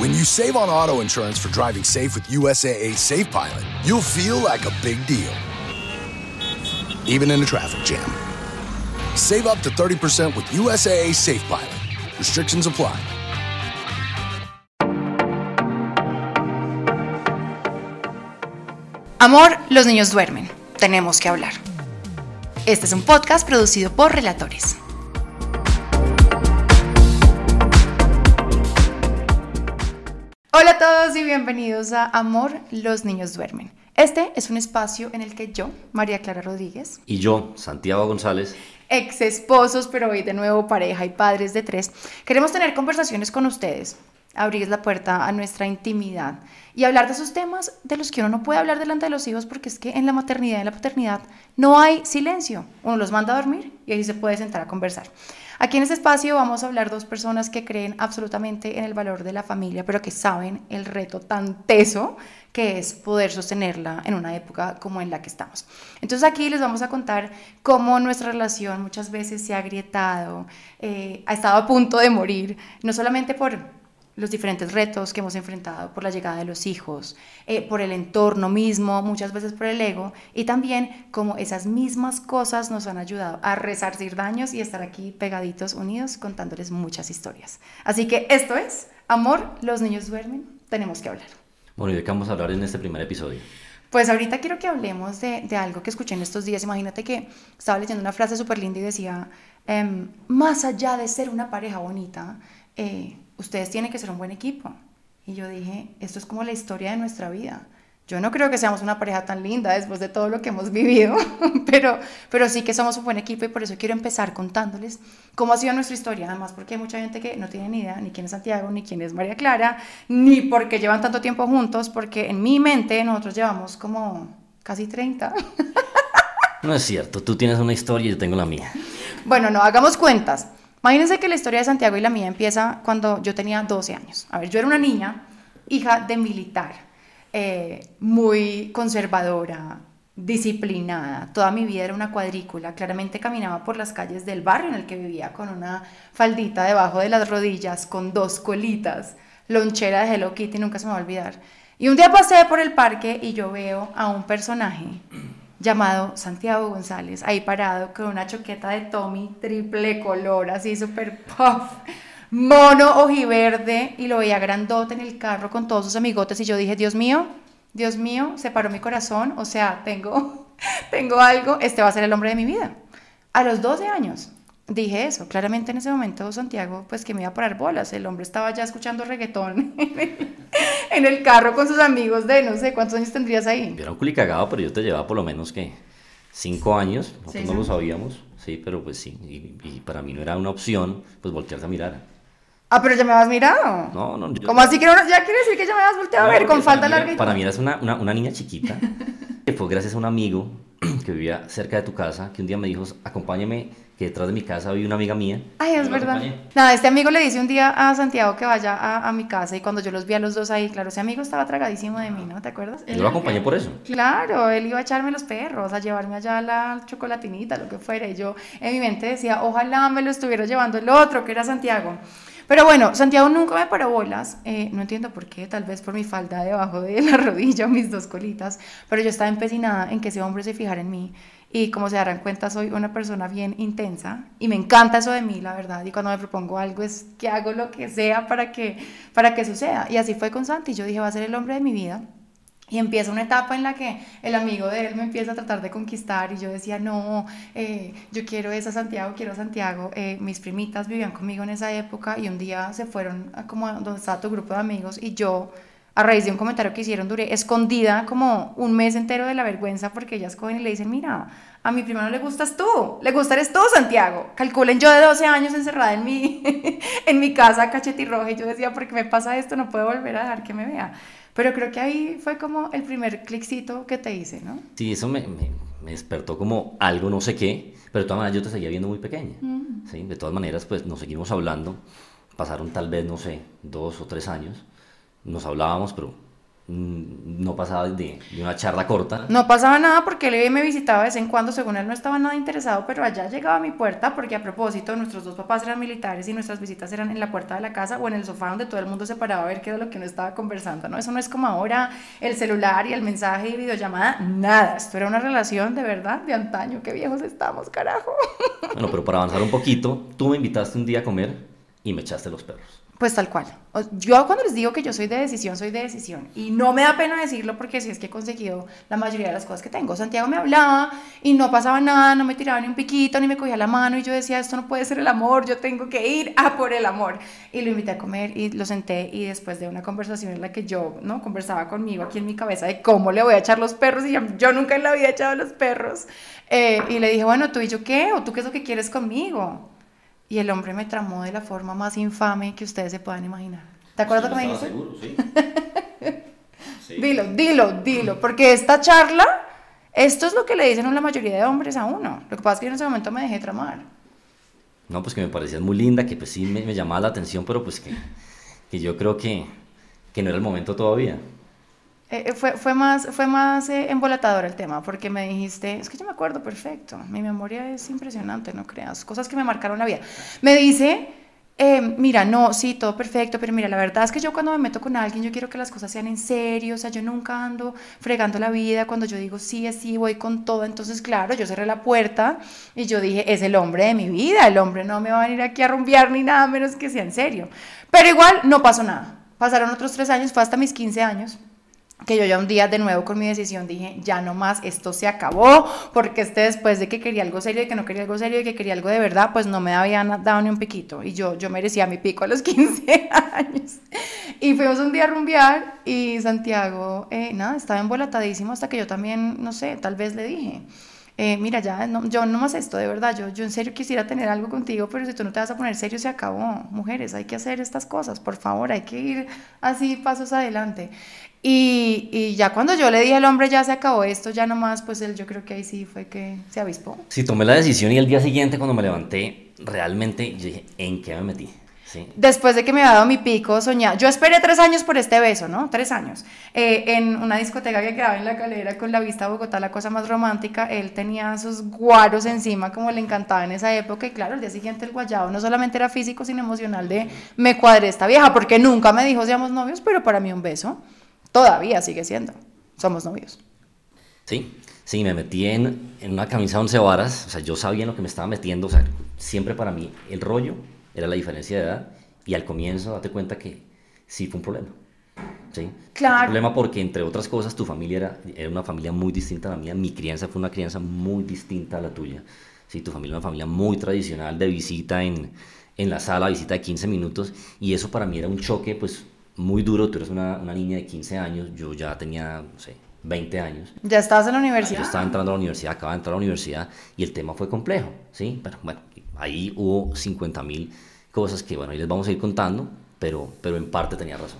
When you save on auto insurance for driving safe with USAA Safe Pilot, you'll feel like a big deal, even in a traffic jam. Save up to 30% with USAA Safe Pilot. Restrictions apply. Amor, los niños duermen. Tenemos que hablar. Este es un podcast producido por Relatores. Todos y bienvenidos a Amor, los niños duermen. Este es un espacio en el que yo, María Clara Rodríguez, Y yo, Santiago González, ex esposos, pero hoy de nuevo pareja y padres de tres, queremos tener conversaciones con ustedes, abrir la puerta a nuestra intimidad y hablar de esos temas de los que uno no puede hablar delante de los hijos porque es que en la maternidad y en la paternidad no hay silencio. Uno los manda a dormir y ahí se puede sentar a conversar. Aquí en este espacio vamos a hablar dos personas que creen absolutamente en el valor de la familia, pero que saben el reto tan teso que es poder sostenerla en una época como en la que estamos. Entonces aquí les vamos a contar cómo nuestra relación muchas veces se ha agrietado, eh, ha estado a punto de morir, no solamente por los diferentes retos que hemos enfrentado por la llegada de los hijos, eh, por el entorno mismo, muchas veces por el ego, y también como esas mismas cosas nos han ayudado a resarcir daños y estar aquí pegaditos, unidos, contándoles muchas historias. Así que esto es Amor, los niños duermen, tenemos que hablar. bueno, ¿y de qué vamos a hablar en este primer episodio? Pues ahorita quiero que hablemos de, de algo que escuché en estos días. Imagínate que estaba leyendo una frase súper linda y decía, em, más allá de ser una pareja bonita, eh, ustedes tienen que ser un buen equipo. Y yo dije, esto es como la historia de nuestra vida. Yo no creo que seamos una pareja tan linda después de todo lo que hemos vivido, pero, pero sí que somos un buen equipo y por eso quiero empezar contándoles cómo ha sido nuestra historia. Además, porque hay mucha gente que no tiene ni idea ni quién es Santiago, ni quién es María Clara, ni porque llevan tanto tiempo juntos, porque en mi mente nosotros llevamos como casi 30. No es cierto, tú tienes una historia y yo tengo la mía. Bueno, no, hagamos cuentas. Imagínense que la historia de Santiago y la mía empieza cuando yo tenía 12 años. A ver, yo era una niña, hija de militar, eh, muy conservadora, disciplinada. Toda mi vida era una cuadrícula. Claramente caminaba por las calles del barrio en el que vivía con una faldita debajo de las rodillas, con dos colitas, lonchera de Hello Kitty, nunca se me va a olvidar. Y un día pasé por el parque y yo veo a un personaje llamado Santiago González, ahí parado con una choqueta de Tommy triple color, así súper puff, mono ojiverde, y lo veía grandote en el carro con todos sus amigotes, y yo dije, Dios mío, Dios mío, se paró mi corazón, o sea, tengo, tengo algo, este va a ser el hombre de mi vida. A los 12 años dije eso, claramente en ese momento Santiago, pues que me iba a parar bolas, el hombre estaba ya escuchando reggaetón en el carro con sus amigos de, no sé, ¿cuántos años tendrías ahí? Yo era un culicagado, pero yo te llevaba por lo menos que cinco años, nosotros Sí, no ¿no? lo sabíamos, sí, pero pues sí, y, y para mí no era una opción, pues voltearte a mirar. Ah, pero ya me habías mirado. No, no, yo- ¿Cómo así que no? Ya quiere decir que ya me habías volteado a No, ver porque con falta larga Para mí eras una, una, una niña chiquita, que fue gracias a un amigo que vivía cerca de tu casa, que un día me dijo, acompáñame, que detrás de mi casa vive una amiga mía. Ay, es verdad. Nada, este amigo le dice un día a Santiago que vaya a, a mi casa y cuando yo los vi a los dos ahí, claro, ese amigo estaba tragadísimo de mí, ¿no? ¿Te acuerdas? Yo lo acompañé por eso. Claro, él iba a echarme los perros, a llevarme allá a la chocolatinita, lo que fuera. Y yo en mi mente decía, ojalá me lo estuviera llevando el otro, que era Santiago. Pero bueno, Santiago nunca me paró bolas. eh, no entiendo por qué, tal vez por mi falda debajo de la rodilla, mis dos colitas. Pero yo estaba empecinada en que ese hombre se fijara en mí. Y como se darán cuenta, soy una persona bien intensa y me encanta eso de mí, la verdad. Y cuando me propongo algo es que hago lo que sea para que, para que suceda. Y así fue con Santi. Yo dije, va a ser el hombre de mi vida. Y empieza una etapa en la que el amigo de él me empieza a tratar de conquistar y yo decía, no, eh, yo quiero esa Santiago, quiero Santiago. Eh, mis primitas vivían conmigo en esa época y un día se fueron a como donde estaba tu grupo de amigos y yo a raíz de un comentario que hicieron, duré escondida como un mes entero de la vergüenza porque ellas cogen y le dicen, mira, a mi prima no le gustas tú, le gustas tú, Santiago. Calculen yo de 12 años encerrada en mi, en mi casa, cachetirroja, y yo decía, ¿por qué me pasa esto? No puedo volver a dejar que me vea. Pero creo que ahí fue como el primer cliccito que te hice, ¿no? Sí, eso me, me, me despertó como algo, no sé qué, pero de todas maneras yo te seguía viendo muy pequeña. ¿sí? De todas maneras, pues nos seguimos hablando. Pasaron tal vez, no sé, dos o tres años. Nos hablábamos, pero mm, no pasaba de, de una charla corta. No pasaba nada porque él me visitaba de vez en cuando, según él no estaba nada interesado, pero allá llegaba a mi puerta porque a propósito nuestros dos papás eran militares y nuestras visitas eran en la puerta de la casa o en el sofá donde todo el mundo se paraba a ver qué era lo que uno estaba conversando, ¿no? Eso no es como ahora el celular y el mensaje y videollamada, nada, esto era una relación de verdad de antaño, qué viejos estamos, carajo. Bueno, pero para avanzar un poquito, tú me invitaste un día a comer y me echaste los perros. Pues tal cual. Yo cuando les digo que yo soy de decisión, soy de decisión. Y no me da pena decirlo porque sí es que he conseguido la mayoría de las cosas que tengo. Santiago me hablaba y no pasaba nada, no me tiraba ni un piquito, ni me cogía la mano y yo decía, esto no puede ser el amor, yo tengo que ir a por el amor. Y lo invité a comer y lo senté y después de una conversación en la que yo, ¿no? Conversaba conmigo aquí en mi cabeza de cómo le voy a echar los perros y yo, nunca vida he echado los perros. Eh, y le dije, bueno, ¿tú y yo qué? ¿O tú qué es lo que quieres conmigo? Y el hombre me tramó de la forma más infame que ustedes se puedan imaginar. ¿Te acuerdas lo que me dijiste? seguro, sí. Dilo, dilo, dilo, porque esta charla, esto es lo que le dicen la mayoría de hombres a uno. Lo que pasa es que yo en ese momento me dejé tramar. No, pues que me parecías muy linda, que pues sí me, me llamaba la atención, pero pues que, que yo creo que, que no era el momento todavía. Eh, eh, fue, fue más, fue más eh, embolatador el tema, porque me dijiste, es que yo me acuerdo perfecto, mi memoria es impresionante, no creas, cosas que me marcaron la vida. Me dice, eh, mira, no, sí, todo perfecto, pero mira, la verdad es que yo cuando me meto con alguien, yo quiero que las cosas sean en serio, o sea, yo nunca ando fregando la vida, cuando yo digo sí, es sí, voy con todo, entonces, claro, yo cerré la puerta y yo dije, es el hombre de mi vida, el hombre no me va a venir aquí a rumbear ni nada menos que sea en serio. Pero igual no pasó nada. Pasaron otros tres años, fue hasta mis 15 años que yo ya un día de nuevo con mi decisión dije, ya no más, esto se acabó, porque este después de que quería algo serio y que no quería algo serio y que quería algo de verdad, pues no me había na- dado ni un piquito y yo, yo merecía mi pico a los 15 años. Y fuimos un día a rumbear y Santiago, eh, nada, estaba embolatadísimo hasta que yo también, no sé, tal vez le dije, eh, mira, ya, no, yo no más esto, de verdad, yo, yo en serio quisiera tener algo contigo, pero si tú no te vas a poner serio, se acabó. Mujeres, hay que hacer estas cosas, por favor, hay que ir así pasos adelante. Y, y ya cuando yo le dije al hombre, ya se acabó esto, ya nomás, pues él, yo creo que ahí sí fue que se avispó. Sí, tomé la decisión y el día siguiente cuando me levanté, realmente yo dije, ¿en qué me metí? Sí. Después de que me había dado mi pico, soñaba. Yo esperé tres años por este beso, ¿no? Tres años. Eh, en una discoteca que quedaba en la calera con la vista a Bogotá, la cosa más romántica. Él tenía sus guaros encima, como le encantaba en esa época. Y claro, el día siguiente el guayabo no solamente era físico, sino emocional de me cuadré esta vieja, porque nunca me dijo seamos novios, pero para mí un beso todavía sigue siendo. Somos novios. Sí, sí, me metí en, en una camisa de once varas, o sea, yo sabía en lo que me estaba metiendo, o sea, siempre para mí el rollo era la diferencia de edad y al comienzo date cuenta que sí fue un problema. ¿sí? Claro. Un problema porque, entre otras cosas, tu familia era, era una familia muy distinta a la mía, mi crianza fue una crianza muy distinta a la tuya. ¿sí? Tu familia era una familia muy tradicional de visita en, en la sala, visita de 15 minutos, y eso para mí era un choque, pues, muy duro. Tú eres una, una niña de 15 años, yo ya tenía, no sé, 20 años. ¿Ya estabas en la Yo universidad? estaba entrando a la universidad, acababa de entrar a la universidad y el tema fue complejo, ¿sí? Pero bueno, ahí hubo 50 mil cosas que, bueno, ahí les vamos a ir contando, pero, pero en parte tenía razón.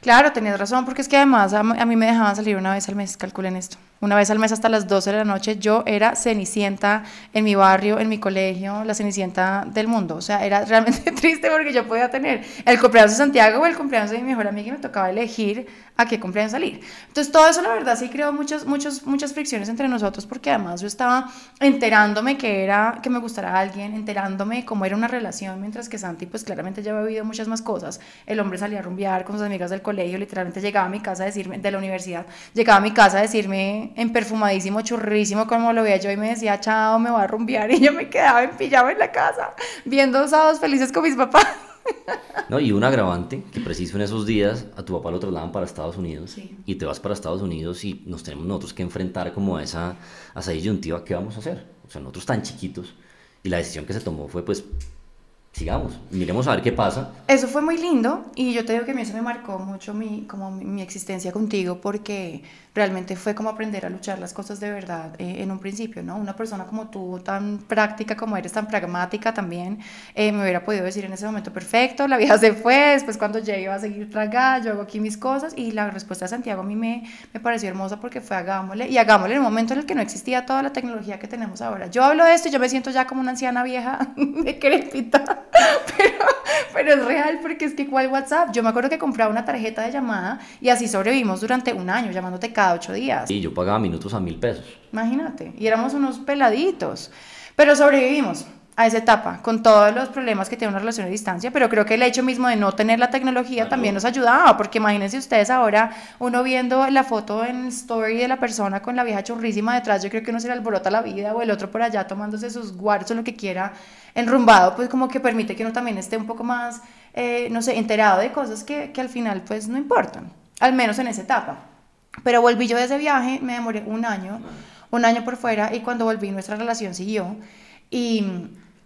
Claro, tenías razón, porque es que además a mí me dejaban salir una vez al mes, calculen esto. Una vez al mes hasta las 12 de la noche, yo era cenicienta en mi barrio, en mi colegio, la cenicienta del mundo. O sea, era realmente triste porque yo podía tener el cumpleaños de Santiago o el cumpleaños de mi mejor amiga y me tocaba elegir a qué cumpleaños salir. Entonces, todo eso, la verdad, sí creó muchos, muchos, muchas fricciones entre nosotros porque además yo estaba enterándome que era que me gustara alguien, enterándome cómo era una relación, mientras que Santi, pues claramente ya había vivido muchas más cosas. El hombre salía a rumbear con sus amigas del colegio, literalmente llegaba a mi casa a decirme, de la universidad, llegaba a mi casa a decirme en perfumadísimo, churrísimo, como lo veía yo, y me decía, chao, me voy a rumbear, y yo me quedaba en pijama en la casa, viendo sábados felices con mis papás. ¿No? Y un agravante, que preciso en esos días a tu papá lo trasladan para Estados Unidos Sí. y te vas para Estados Unidos y nos tenemos nosotros que enfrentar como a esa, a esa disyuntiva, ¿qué vamos a hacer? O sea, nosotros tan chiquitos y la decisión que se tomó fue pues sigamos, miremos a ver qué pasa. Eso fue muy lindo y yo te digo que a mí eso me marcó mucho mi, como mi, mi existencia contigo porque realmente fue como aprender a luchar las cosas de verdad eh, en un principio, ¿no? Una persona como tú, tan práctica como eres, tan pragmática también, eh, me hubiera podido decir en ese momento, perfecto, la vida se fue, después cuando llegue va a seguir tragada, yo hago aquí mis cosas y la respuesta de Santiago a mí me, me pareció hermosa porque fue hagámosle y hagámosle en un momento en el que no existía toda la tecnología que tenemos ahora. Yo hablo de esto y yo me siento ya como una anciana vieja de crepita, pero, pero es real porque es que igual WhatsApp, yo me acuerdo que compraba una tarjeta de llamada y así sobrevivimos durante un año llamándote cada ocho días. Y yo pagaba minutos a mil pesos. Imagínate, y éramos unos peladitos, pero sobrevivimos a esa etapa con todos los problemas que tiene una relación a distancia, pero creo que el hecho mismo de no tener la tecnología también nos ayudaba, porque imagínense ustedes ahora, uno viendo la foto en story de la persona con la vieja churrísima detrás, yo creo que uno se le alborota la vida, o el otro por allá tomándose sus guardos o lo que quiera, enrumbado, pues como que permite que uno también esté un poco más, eh, no sé, enterado de cosas que, que al final pues no importan, al menos en esa etapa. Pero volví yo de ese viaje, me demoré un año, un año por fuera, y cuando volví nuestra relación siguió. Y,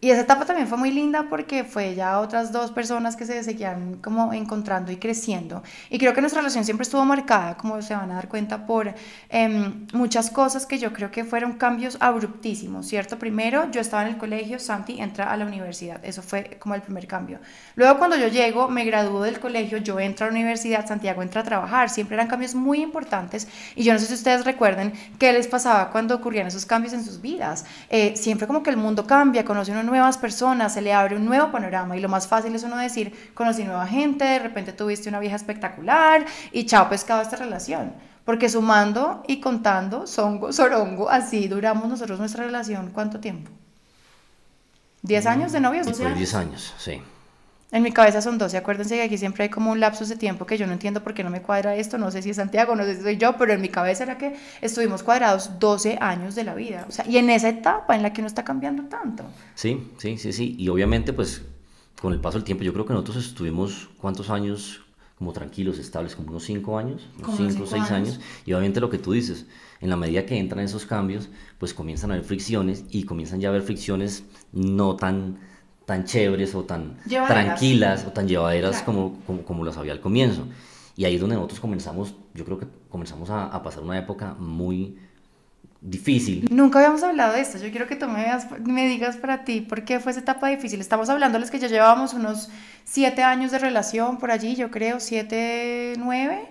y esa etapa también fue muy linda porque fue ya otras dos personas que se seguían como encontrando y creciendo. Y creo que nuestra relación siempre estuvo marcada, como se van a dar cuenta, por eh, muchas cosas que yo creo que fueron cambios abruptísimos, ¿cierto? Primero, yo estaba en el colegio, Santi entra a la universidad, eso fue como el primer cambio. Luego, cuando yo llego, me gradúo del colegio, yo entro a la universidad, Santiago entra a trabajar, siempre eran cambios muy importantes. Y yo no sé si ustedes recuerden qué les pasaba cuando ocurrían esos cambios en sus vidas. Eh, siempre como que el mundo cambia, conoce una nuevas personas, se le abre un nuevo panorama y lo más fácil es uno decir, conocí nueva gente, de repente tuviste una vieja espectacular y chao pescado esta relación. Porque sumando y contando, songo, sorongo, así duramos nosotros nuestra relación, ¿cuánto tiempo? ¿10 años de novios? Después de 10 años, sí. En mi cabeza son 12, acuérdense que aquí siempre hay como un lapsus de tiempo que yo no entiendo por qué no me cuadra esto, no sé si es Santiago, no sé si soy yo, pero en mi cabeza era que estuvimos cuadrados 12 años de la vida, o sea, y en esa etapa en la que uno está cambiando tanto. Sí, sí, sí, sí, y obviamente pues con el paso del tiempo, yo creo que nosotros estuvimos, ¿cuántos años? Como tranquilos, estables, como unos 5 años, unos 5 o 6 años. años, y obviamente lo que tú dices, en la medida que entran esos cambios, pues comienzan a haber fricciones y comienzan ya a haber fricciones no tan tan chéveres o tan Llevaderas. tranquilas o tan llevaderas Claro. como, como, como las había al comienzo. Y ahí es donde nosotros comenzamos, yo creo que comenzamos a, a pasar una época muy difícil. Nunca habíamos hablado de esto, yo quiero que tú me, digas- me digas para ti por qué fue esa etapa difícil. Estamos hablando de los que ya llevábamos unos 7 años de relación por allí, yo creo, 7, 9,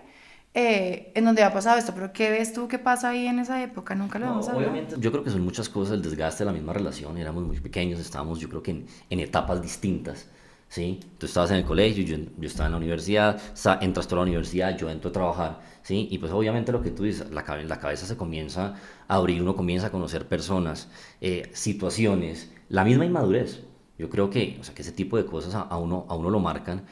eh, en donde ha pasado esto, pero ¿qué ves tú que pasa ahí en esa época? Nunca lo No, hemos hablado. obviamente, yo creo que son muchas cosas el desgaste de la misma relación. Éramos muy pequeños, estábamos yo creo que en, en etapas distintas. ¿sí? Tú estabas en el colegio, yo, yo estaba en la universidad, entras tú a la universidad, yo entro a trabajar. ¿sí? Y pues obviamente lo que tú dices, la, la cabeza se comienza a abrir, uno comienza a conocer personas, eh, situaciones, la misma inmadurez. Yo creo que, o sea, que ese tipo de cosas a, a uno, a uno lo marcan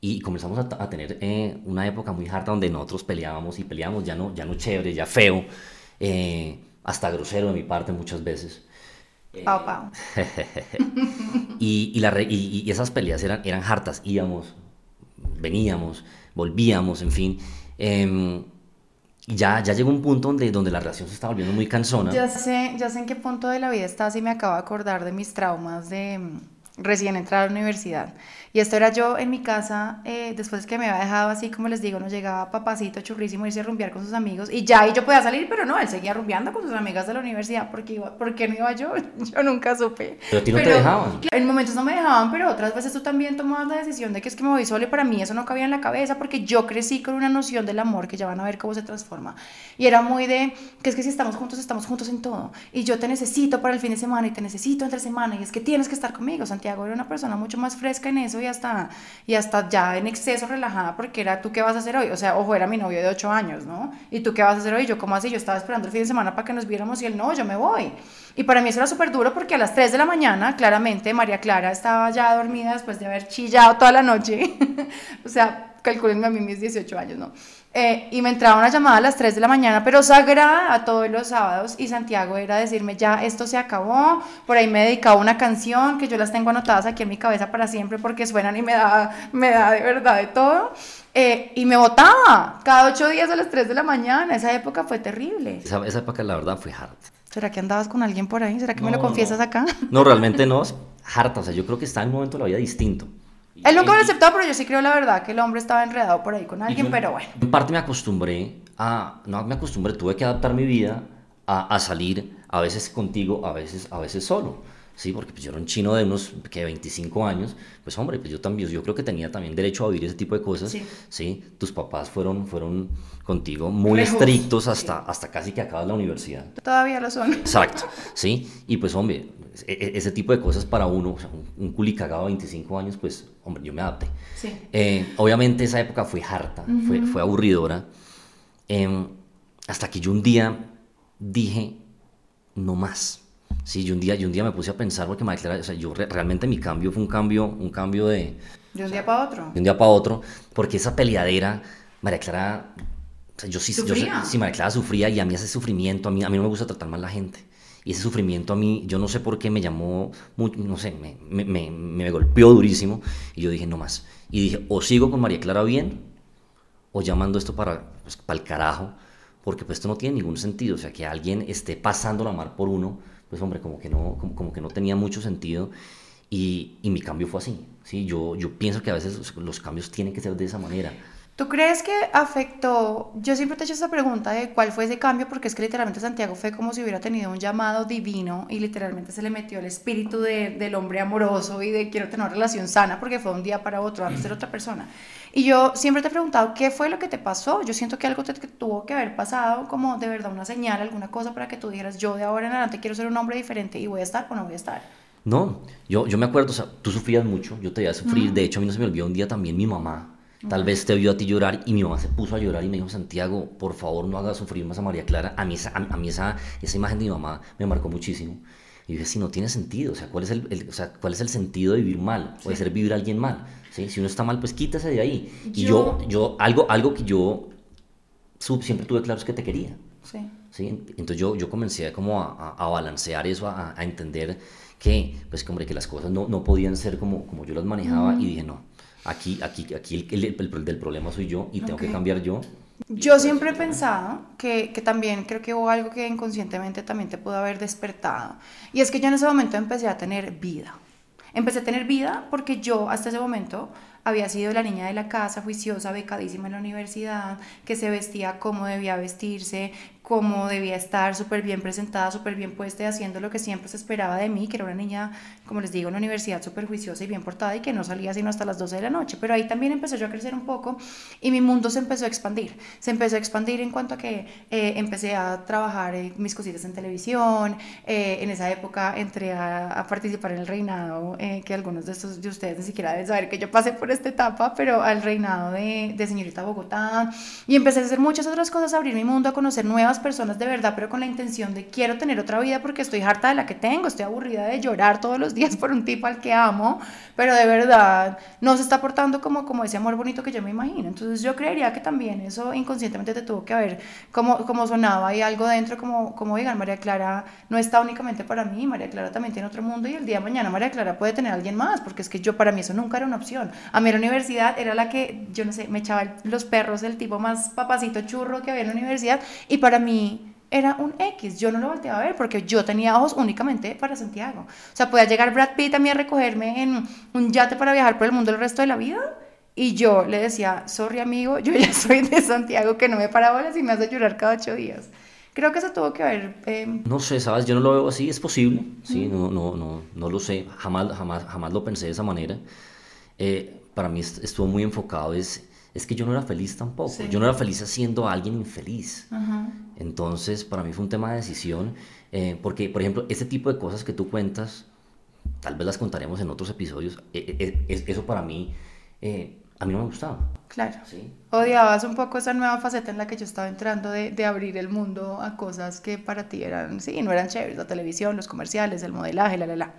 y comenzamos a, a tener eh, una época muy harta donde nosotros peleábamos y peleábamos ya no, ya no chévere, ya feo, eh, hasta grosero de mi parte muchas veces. Pau, pau. Y, y, la re- y- y esas peleas eran, eran hartas, íbamos, veníamos, volvíamos, en fin. Em, y ya, ya llegó un punto donde, donde la relación se estaba volviendo muy cansona. Ya sé, ya sé en qué punto de la vida estás y me acabo de acordar de mis traumas de mm, recién entrar a la universidad. Y esto era yo en mi casa, eh, después que me había dejado así, como les digo, nos llegaba papacito churrísimo irse a rumbear con sus amigos y ya, y yo podía salir, pero no, él seguía rumbeando con sus amigas de la universidad, porque iba, ¿por qué no iba yo? Yo nunca supe. Pero a ti no te dejaban. En momentos no me dejaban, pero otras veces tú también tomabas la decisión de que es que me voy sola y para mí eso no cabía en la cabeza porque yo crecí con una noción del amor que ya van a ver cómo se transforma. Y era muy de que es que si estamos juntos, estamos juntos en todo. Y yo te necesito para el fin de semana y te necesito entre semana y es que tienes que estar conmigo. Santiago era una persona mucho más fresca en eso y hasta, y hasta ya en exceso relajada porque era tú qué vas a hacer hoy. O sea, ojo, era mi novio de 8 años, ¿no? Y tú qué vas a hacer hoy. Yo, ¿cómo así? Yo estaba esperando el fin de semana para que nos viéramos y él no, yo me voy. Y para mí eso era súper duro porque a las 3 de la mañana, claramente, María Clara estaba ya dormida después de haber chillado toda la noche. o sea, calculenme a mí mis 18 años, ¿no? Eh, y me entraba una llamada a las 3 de la mañana, pero sagrada a todos los sábados. Y Santiago era decirme, ya, esto se acabó. Por ahí me dedicaba una canción que yo las tengo anotadas aquí en mi cabeza para siempre porque suenan y me da, me da de verdad de todo. Eh, y me votaba cada ocho días a las 3 de la mañana. Esa época fue terrible. Esa, esa época, la verdad, fue hard. ¿Será que andabas con alguien por ahí? ¿Será que me lo No, confiesas no. acá? No, realmente no. harta, o sea, yo creo que está en un momento de la vida distinto. Él nunca me lo aceptó, pero yo sí creo la verdad que el hombre estaba enredado por ahí con alguien, yo- pero bueno. En parte me acostumbré a, no me acostumbré, tuve que adaptar mi vida a, a salir a veces contigo, a veces, a veces solo. Sí, porque pues yo era un chino de unos que 25 años, pues hombre, pues yo también, yo creo que tenía también derecho a vivir ese tipo de cosas. Sí. Sí, tus papás fueron, fueron contigo muy Rejos. estrictos hasta, hasta casi que acabas la universidad. Todavía lo son. Exacto, ¿sí? Y pues, hombre, e- e- ese tipo de cosas para uno, o sea, un, un culicagado de 25 años, pues, hombre, yo me adapté. Sí. Eh, obviamente esa época fue harta, fue, fue aburridora, em, hasta que yo un día dije, no más. Sí, yo un día, yo un día me puse a pensar, porque Clara, o sea, yo re- realmente mi cambio fue un cambio, un cambio de, De un día para otro. de un día para otro, porque esa peleadera, María Clara, o sea, yo sí, yo ¿Sufría? sí, María Clara sufría y a mí ese sufrimiento, a mí, a mí no me gusta tratar mal a la gente. Y ese sufrimiento a mí, yo no sé por qué me llamó, no sé, me, me, me, me golpeó durísimo y yo dije, no más. Y dije, o sigo con María Clara bien, o llamando esto para, pues, para el carajo, porque pues esto no tiene ningún sentido. O sea, que alguien esté pasando la mar por uno, pues hombre, como que no, como, como que no tenía mucho sentido. Y, y mi cambio fue así. ¿sí? Yo, yo pienso que a veces los, los cambios tienen que ser de esa manera. ¿Tú crees que afectó? Yo siempre te he hecho esta pregunta de cuál fue ese cambio, porque es que literalmente Santiago fue como si hubiera tenido un llamado divino y literalmente se le metió el espíritu de- del hombre amoroso y de quiero tener una relación sana, porque fue un día para otro, antes era otra persona. Y yo siempre te he preguntado, ¿qué fue lo que te pasó? Yo siento que algo te, que tuvo que haber pasado, como de verdad una señal, alguna cosa para que tú dijeras, yo de ahora en adelante quiero ser un hombre diferente y voy a estar o no voy a estar. No, yo, yo me acuerdo, o sea, tú sufrías mucho, yo te veía sufrir. De hecho, a mí no se me olvidó un día también mi mamá. Tal vez te vio a ti llorar y mi mamá se puso a llorar y me dijo, Santiago, por favor no hagas sufrir más a María Clara. A mí, esa, a, mí esa, esa imagen de mi mamá me marcó muchísimo. Y yo dije, sí, no tiene sentido. O sea, ¿cuál es el, el- o sea, ¿cuál es el sentido de vivir mal? Puede ser vivir a alguien mal. ¿sí? Si uno está mal, pues quítase de ahí. Y yo, yo algo, algo que yo sub- siempre tuve claro es que te quería. Sí. ¿sí? Entonces yo, yo comencé como a, a- balancear eso, a, a entender que, pues, que, hombre, que las cosas no, no podían ser como, como yo las manejaba y dije, no, aquí, aquí, aquí el, el- el- el del problema soy yo y tengo que Ok. cambiar yo. Yo siempre he pensado que, que también creo que hubo algo que inconscientemente también te pudo haber despertado. Y es que yo en ese momento empecé a tener vida. Empecé a tener vida porque yo hasta ese momento había sido la niña de la casa, juiciosa, becadísima en la universidad, que se vestía como debía vestirse, como debía estar, súper bien presentada, súper bien puesta y haciendo lo que siempre se esperaba de mí, que era una niña, como les digo, en la universidad súper juiciosa y bien portada y que no salía sino hasta las 12 de la noche. Pero ahí también empecé yo a crecer un poco y mi mundo se empezó a expandir. Se empezó a expandir en cuanto a que eh, empecé a trabajar eh, mis cositas en televisión. eh, en esa época entré a, a participar en el reinado, eh, que algunos de, estos, de ustedes ni siquiera deben saber que yo pasé por esta etapa, pero al reinado de, de señorita Bogotá. Y empecé a hacer muchas otras cosas, a abrir mi mundo, a conocer nuevas personas de verdad, pero con la intención de quiero tener otra vida porque estoy harta de la que tengo, estoy aburrida de llorar todos los días por un tipo al que amo, pero de verdad no se está portando como, como ese amor bonito que yo me imagino. Entonces yo creería que también eso inconscientemente te tuvo que haber como, como sonaba y algo dentro como, como digan, María Clara no está únicamente para mí, María Clara también tiene otro mundo y el día de mañana María Clara puede tener a alguien más, porque es que yo para mí eso nunca era una opción. A mí la universidad era la que, yo no sé, me echaba los perros, el tipo más papacito churro que había en la universidad y para mí era un X, yo no lo volteaba a ver porque yo tenía ojos únicamente para Santiago. O sea, podía llegar Brad Pitt a mí a recogerme en un yate para viajar por el mundo el resto de la vida y yo le decía, sorry amigo, yo ya soy de Santiago que no me para bolas y me hace llorar cada ocho días. Creo que eso tuvo que ver... eh, No sé, ¿sabes? Yo no lo veo así, es posible, sí, no, no, no, no lo sé, jamás, jamás, jamás lo pensé de esa manera. Eh, para mí est- estuvo muy enfocado, es, es que yo no era feliz tampoco, Sí. yo no era feliz haciendo a alguien infeliz. Entonces, para mí fue un tema de decisión, eh, porque, por ejemplo, ese tipo de cosas que tú cuentas, tal vez las contaremos en otros episodios, eh, eh, eh, eso para mí, eh, a mí no me gustaba. Claro. ¿sí? Odiabas un poco esa nueva faceta en la que yo estaba entrando de, de abrir el mundo a cosas que para ti eran, sí, no eran chéveres, la televisión, los comerciales, el modelaje, la, la, la.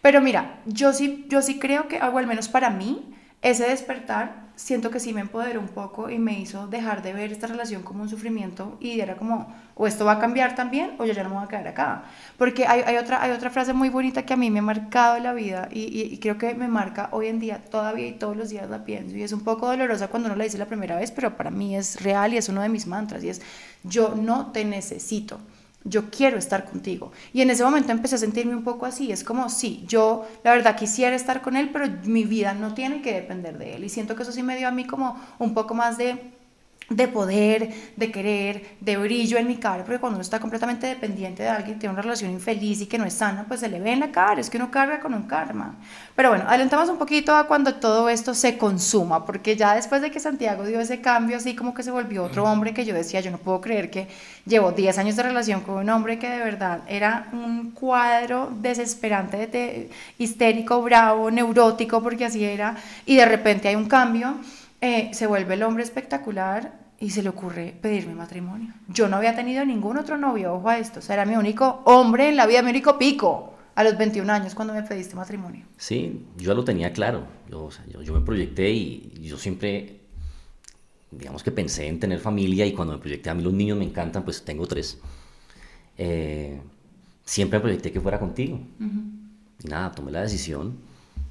Pero mira, yo sí, yo sí creo que, o al menos para mí, ese despertar, siento que sí me empoderó un poco y me hizo dejar de ver esta relación como un sufrimiento y era como, o esto va a cambiar también, o yo ya no me voy a quedar acá. Porque hay, hay otra, hay otra frase muy bonita que a mí me ha marcado la vida y, y- y creo que me marca hoy en día, todavía y todos los días la pienso y es un poco dolorosa cuando uno la dice la primera vez, pero para mí es real y es uno de mis mantras y es, yo no te necesito. Yo quiero estar contigo. Y en ese momento empecé a sentirme un poco así, es como, sí, yo la verdad quisiera estar con él, pero mi vida no tiene que depender de él. Y siento que eso sí me dio a mí como un poco más de de poder, de querer, de brillo en mi cara, porque cuando uno está completamente dependiente de alguien, tiene una relación infeliz y que no es sana, pues se le ve en la cara, es que uno carga con un karma. Pero bueno, adelantamos un poquito a cuando todo esto se consuma, porque ya después de que Santiago dio ese cambio, así como que se volvió otro hombre que yo decía, yo no puedo creer que llevo 10 años de relación con un hombre que de verdad era un cuadro desesperante, de, histérico, bravo, neurótico, porque así era, y de repente hay un cambio eh, se vuelve el hombre espectacular y se le ocurre pedirme matrimonio. Yo no había tenido ningún otro novio, ojo a esto, o sea, era mi único hombre en la vida, mi único pico a los 21 años cuando me pediste matrimonio. Sí, yo ya lo tenía claro, yo, yo, me proyecté y yo siempre, digamos que pensé en tener familia y cuando me proyecté, a mí los niños me encantan, pues tengo tres. Eh, siempre me proyecté que fuera contigo. Y nada, tomé la decisión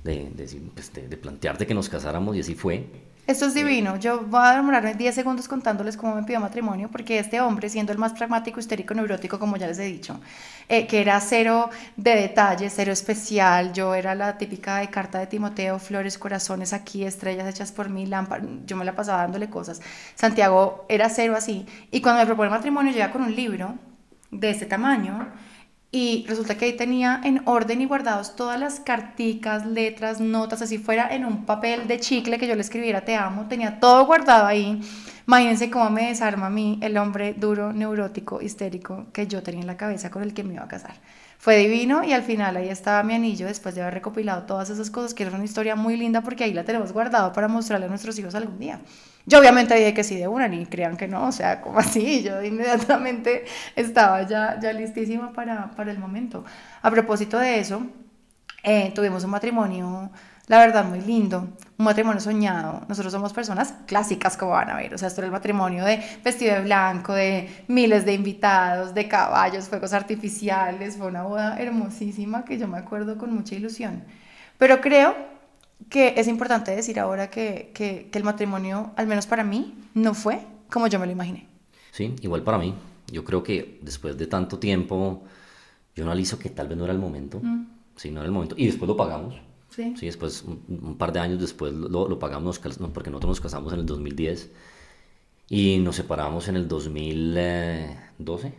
de, pues, de, de plantearte que nos casáramos y así fue. Esto es divino. Yo voy a demorarme 10 segundos contándoles cómo me pidió matrimonio, porque este hombre, siendo el más pragmático, histérico, neurótico, como ya les he dicho, eh, que era cero de detalle, cero especial, yo era la típica de carta de Timoteo, flores, corazones aquí, estrellas hechas por mí, lámparas, yo me la pasaba dándole cosas. Santiago era cero así. Y cuando me propone matrimonio, llega con un libro de este tamaño y resulta que ahí tenía en orden y guardados todas las carticas, letras, notas, así fuera en un papel de chicle que yo le escribiera te amo, tenía todo guardado ahí. Imagínense cómo me desarma a mí el hombre duro, neurótico, histérico que yo tenía en la cabeza con el que me iba a casar. Fue divino y al final ahí estaba mi anillo después de haber recopilado todas esas cosas, que era una historia muy linda porque ahí la tenemos guardado para mostrarle a nuestros hijos algún día. Yo obviamente dije que sí de una, ni crean que no, o sea, como así, yo inmediatamente estaba ya, ya listísima para, para el momento. A propósito de eso, eh, tuvimos un matrimonio, la verdad, muy lindo, un matrimonio soñado. Nosotros somos personas clásicas, como van a ver, o sea, esto era el matrimonio de vestido de blanco, de miles de invitados, de caballos, fuegos artificiales, fue una boda hermosísima que yo me acuerdo con mucha ilusión. Pero creo que es importante decir ahora que, que, el matrimonio, al menos para mí, no fue como yo me lo imaginé. Sí, igual para mí. Yo creo que después de tanto tiempo, yo analizo que tal vez no era el momento. Mm. Sí, no era el momento. Y después lo pagamos. Sí. sí después, un, par de años después lo, lo pagamos porque nosotros nos casamos en el 2010 y nos separamos en el 2012.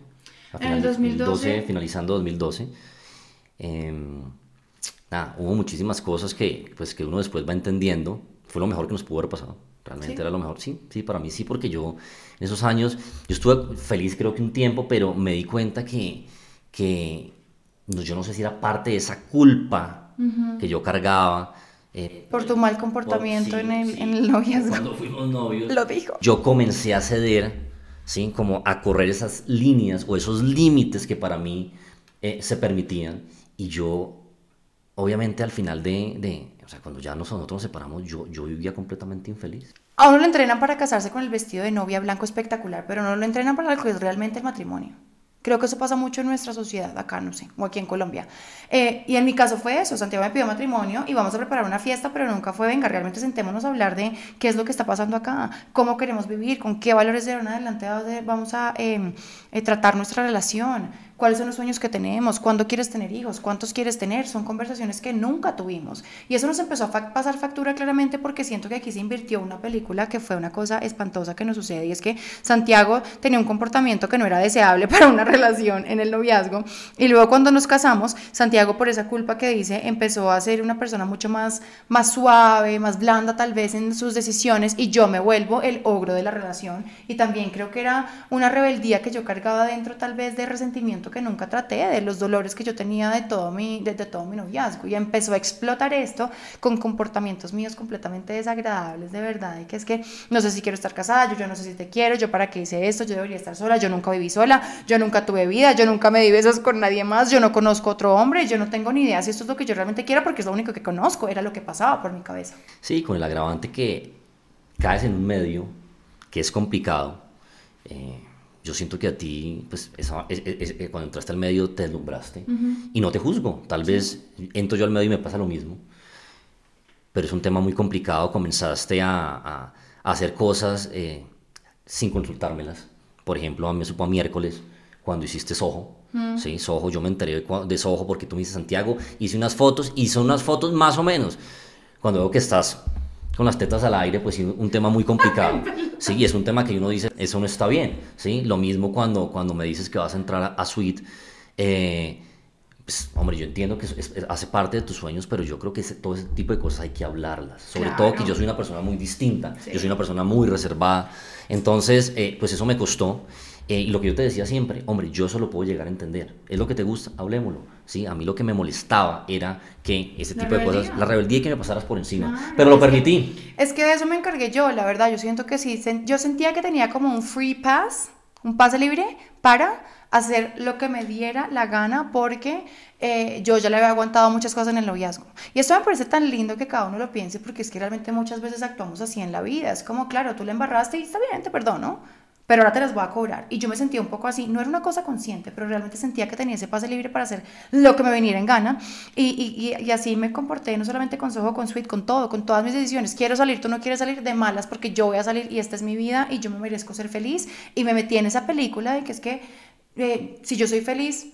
en el 2012. finalizando 2012. Eh, em, hubo muchísimas cosas que, pues, que uno después va entendiendo. Fue lo mejor que nos pudo haber pasado. Realmente era lo mejor. Sí, sí, para mí sí, porque yo en esos años, yo estuve feliz creo que un tiempo, pero me di cuenta que, que yo no sé si era parte de esa culpa que yo cargaba. Eh, por tu mal comportamiento en, el, en el noviazgo. Cuando fuimos novios. Lo dijo. Yo comencé a ceder, ¿sí? Como a correr esas líneas o esos límites que para mí eh, se permitían. Y yo obviamente al final de, de, o sea, cuando ya nosotros nos separamos, yo, yo vivía completamente infeliz. A uno lo entrenan para casarse con el vestido de novia blanco espectacular, pero no lo entrenan para lo que es realmente el matrimonio. Creo que eso pasa mucho en nuestra sociedad, acá, no sé, o aquí en Colombia. Eh, y en mi caso fue eso, Santiago me pidió matrimonio y vamos a preparar una fiesta, pero nunca fue, venga, realmente sentémonos a hablar de qué es lo que está pasando acá, cómo queremos vivir, con qué valores de ahora adelante vamos a em, eh, tratar nuestra relación, cuáles son los sueños que tenemos, cuándo quieres tener hijos, cuántos quieres tener, son conversaciones que nunca tuvimos. Y eso nos empezó a pasar factura claramente porque siento que aquí se invirtió una película que fue una cosa espantosa que nos sucede y es que Santiago tenía un comportamiento que no era deseable para una relación en el noviazgo. Y luego cuando nos casamos, Santiago por esa culpa que dice empezó a ser una persona mucho más, más suave, más blanda tal vez en sus decisiones y yo me vuelvo el ogro de la relación. Y también creo que era una rebeldía que yo cargaba dentro tal vez de resentimiento que nunca traté, de los dolores que yo tenía de todo mi, de, todo mi noviazgo. Y empezó a explotar esto con comportamientos míos completamente desagradables, de verdad. Y que es que no sé si quiero estar casada, yo, yo no sé si te quiero, yo para qué hice esto, yo debería estar sola, yo nunca viví sola, yo nunca tuve vida, yo nunca me di besos con nadie más, yo no conozco otro hombre, yo no tengo ni idea si esto es lo que yo realmente quiero porque es lo único que conozco, era lo que pasaba por mi cabeza. Sí, con el agravante que caes en un medio que es complicado. Eh, yo siento que a ti, pues, eh, cuando entraste al medio te deslumbraste y no te juzgo. Tal vez entro yo al medio y me pasa lo mismo. Pero es un tema muy complicado. Comenzaste a, a, hacer cosas eh, sin consultármelas. Por ejemplo, a mí me supo a miércoles cuando hiciste Soho. Sí, Soho, yo me enteré de, Soho porque tú me dices Santiago, hice unas fotos, hice unas fotos más o menos. Cuando veo que estás con las tetas al aire, pues sí, un tema muy complicado. Sí, y es un tema que uno dice, eso no está bien. Sí, lo mismo cuando, cuando me dices que vas a entrar a, a Suite. eh, pues, hombre, yo entiendo que es- es- hace parte de tus sueños, pero yo creo que ese- todo ese tipo de cosas hay que hablarlas. Sobre todo que Claro. yo soy una persona muy distinta, Sí. yo soy una persona muy reservada. Entonces, eh, pues eso me costó. Eh, y lo que yo te decía siempre, hombre, yo eso lo puedo llegar a entender. Es lo que te gusta, hablémoslo. ¿sí? A mí lo que me molestaba era que ese tipo de cosas, la rebeldía y que me pasaras por encima. Claro, pero lo es que- permití. Es que de eso me encargué yo, la verdad. Yo siento que sí. Yo sentía que tenía como un free pass, un pase libre para hacer lo que me diera la gana porque eh, yo ya le había aguantado muchas cosas en el noviazgo. Y esto me parece tan lindo que cada uno lo piense porque es que realmente muchas veces actuamos así en la vida. Es como, claro, tú le embarraste y está bien, te perdono. Pero ahora te las voy a cobrar. Y yo me sentía un poco así. No era una cosa consciente, pero realmente sentía que tenía ese pase libre para hacer lo que me viniera en gana. Y, y, y, así me comporté, no solamente con Soho, con Sweet, con todo, con todas mis decisiones. Quiero salir, tú no quieres salir de malas porque yo voy a salir y esta es mi vida y yo me merezco ser feliz. Y me metí en esa película de que es que eh, si yo soy feliz,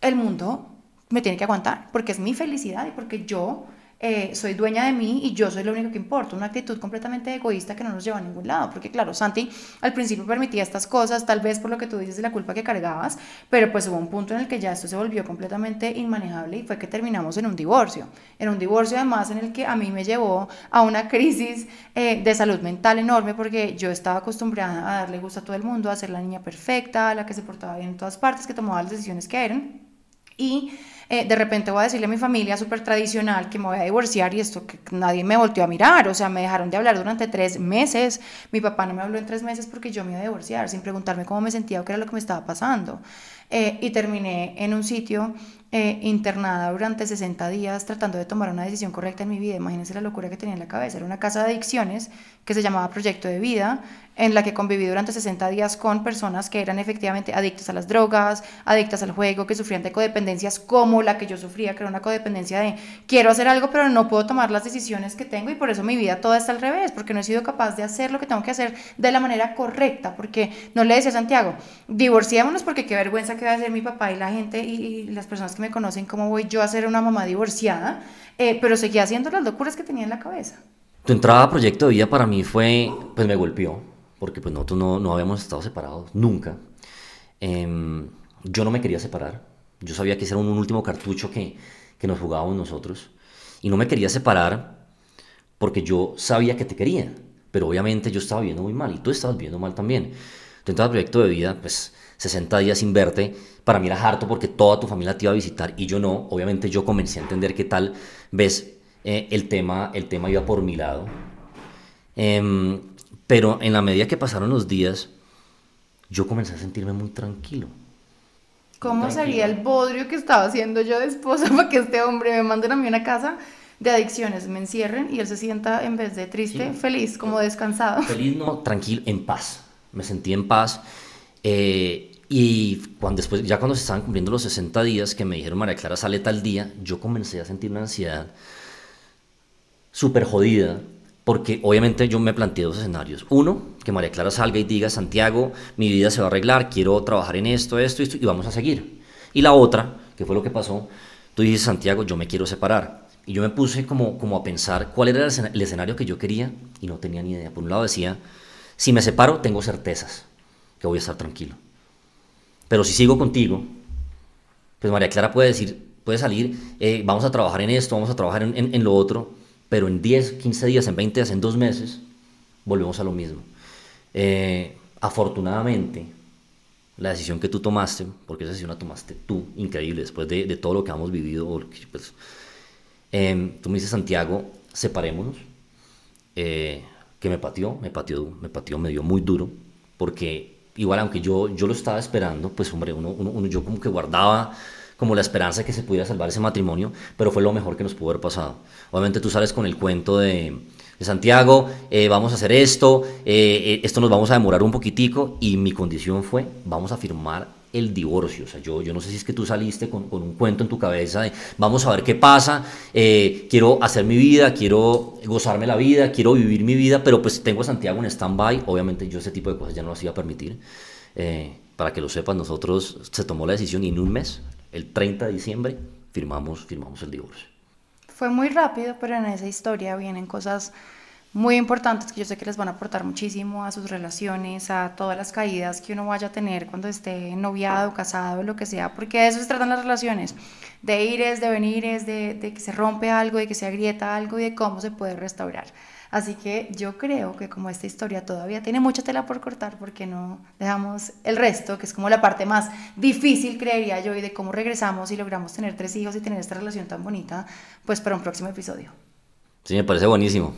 el mundo me tiene que aguantar porque es mi felicidad y porque yo eh, soy dueña de mí y yo soy lo único que importa. Una actitud completamente egoísta que no nos lleva a ningún lado. Porque claro, Santi al principio permitía estas cosas, tal vez por lo que tú dices de la culpa que cargabas, pero pues hubo un punto en el que ya esto se volvió completamente inmanejable y fue que terminamos en un divorcio. En un divorcio además en el que a mí me llevó a una crisis eh, de salud mental enorme porque yo estaba acostumbrada a darle gusto a todo el mundo, a ser la niña perfecta, la que se portaba bien en todas partes, que tomaba las decisiones que eran. Y eh, de repente voy a decirle a mi familia súper tradicional que me voy a divorciar y esto que nadie me volteó a mirar, o sea, me dejaron de hablar durante tres meses, mi papá no me habló en tres meses porque yo me iba a divorciar sin preguntarme cómo me sentía o qué era lo que me estaba pasando. Eh, y terminé en un sitio eh, internada durante 60 días tratando de tomar una decisión correcta en mi vida. Imagínense la locura que tenía en la cabeza. Era una casa de adicciones que se llamaba Proyecto de Vida, en la que conviví durante 60 días con personas que eran efectivamente adictas a las drogas, adictas al juego, que sufrían de codependencias como la que yo sufría, que era una codependencia de quiero hacer algo pero no puedo tomar las decisiones que tengo y por eso mi vida toda está al revés, porque no he sido capaz de hacer lo que tengo que hacer de la manera correcta, porque no le decía a Santiago, divorciémonos porque qué vergüenza que va a ser mi papá y la gente y, y las personas que me conocen, cómo voy yo a ser una mamá divorciada, eh, pero seguía haciendo las locuras que tenía en la cabeza. Tu entrada a Proyecto de Vida para mí fue, pues me golpeó, porque pues nosotros no, no habíamos estado separados, nunca. Em, yo no me quería separar, yo sabía que ese era un último cartucho que, que nos jugábamos nosotros, y no me quería separar porque yo sabía que te quería, pero obviamente yo estaba viviendo muy mal, y tú estabas viviendo mal también. Tu entrada a Proyecto de Vida, pues 60 días sin verte, para mí era harto porque toda tu familia te iba a visitar y yo no, obviamente yo comencé a entender qué tal ves eh, el, tema, el tema iba por mi lado. Em, pero en la medida que pasaron los días, yo comencé a sentirme muy tranquilo. ¿Cómo sería el bodrio que estaba haciendo yo de esposa para que este hombre me mande a mí una casa de adicciones, me encierren y él se sienta en vez de triste, Sí. feliz, como descansado? Feliz, no, tranquilo, en paz. Me sentí en paz. eh, y cuando después, ya cuando se estaban cumpliendo los 60 días que me dijeron María Clara sale tal día, yo comencé a sentir una ansiedad súper jodida. Porque obviamente yo me planteé dos escenarios. Uno, que María Clara salga y diga, Santiago, mi vida se va a arreglar, quiero trabajar en esto, esto, esto, y vamos a seguir. Y la otra, que fue lo que pasó, tú dices, Santiago, yo me quiero separar. Y yo me puse como, como a pensar cuál era el, escena- el escenario que yo quería y no tenía ni idea. Por un lado decía, si me separo, tengo certezas que voy a estar tranquilo. Pero si sigo contigo, pues María Clara puede decir, puede salir, eh, vamos a trabajar en esto, vamos a trabajar en, lo otro, pero en 10, 15 días, en 20 días, en dos meses, volvemos a lo mismo. Eh, afortunadamente, la decisión que tú tomaste, porque esa decisión la tomaste tú, increíble, después de, todo lo que hemos vivido, pues, eh, tú me dices, Santiago, separémonos, eh, que me pateó, me pateó, me pateó, me dio muy duro, porque igual aunque yo, yo lo estaba esperando, pues hombre, uno, yo como que guardaba como la esperanza de que se pudiera salvar ese matrimonio, pero fue lo mejor que nos pudo haber pasado. Obviamente tú sales con el cuento de, de Santiago, eh, vamos a hacer esto, eh, eh, esto nos vamos a demorar un poquitico, y mi condición fue, vamos a firmar el divorcio. O sea, yo, yo no sé si es que tú saliste con, un cuento en tu cabeza de vamos a ver qué pasa, eh, quiero hacer mi vida, quiero gozarme la vida, quiero vivir mi vida, pero pues tengo a Santiago en stand-by. Obviamente yo ese tipo de cosas ya no las iba a permitir. Eh, para que lo sepas, nosotros se tomó la decisión y en un mes, el 30 de diciembre, firmamos, firmamos el divorcio. Fue muy rápido, pero en esa historia vienen cosas muy importantes que yo sé que les van a aportar muchísimo a sus relaciones, a todas las caídas que uno vaya a tener cuando esté noviado, casado, lo que sea, porque de eso se tratan las relaciones, de ires, de venires, de, de que se rompe algo, de que se agrieta algo y de cómo se puede restaurar. Así que yo creo que como esta historia todavía tiene mucha tela por cortar, porque no dejamos el resto, que es como la parte más difícil, creería yo, y de cómo regresamos y logramos tener tres hijos y tener esta relación tan bonita, pues para un próximo episodio. Sí, me parece buenísimo.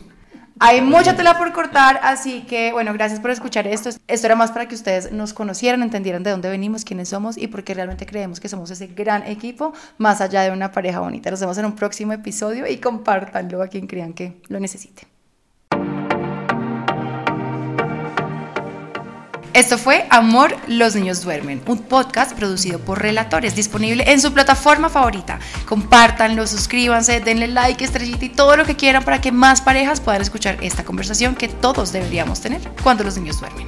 Hay mucha tela por cortar, así que bueno, gracias por escuchar esto. Esto era más para que ustedes nos conocieran, entendieran de dónde venimos, quiénes somos y por qué realmente creemos que somos ese gran equipo, más allá de una pareja bonita. Nos vemos en un próximo episodio y compártanlo a quien crean que lo necesite. Esto fue Amor, los niños duermen, un podcast producido por Relatores, disponible en su plataforma favorita. Compártanlo, suscríbanse, denle like, estrellita y todo lo que quieran para que más parejas puedan escuchar esta conversación que todos deberíamos tener cuando los niños duermen.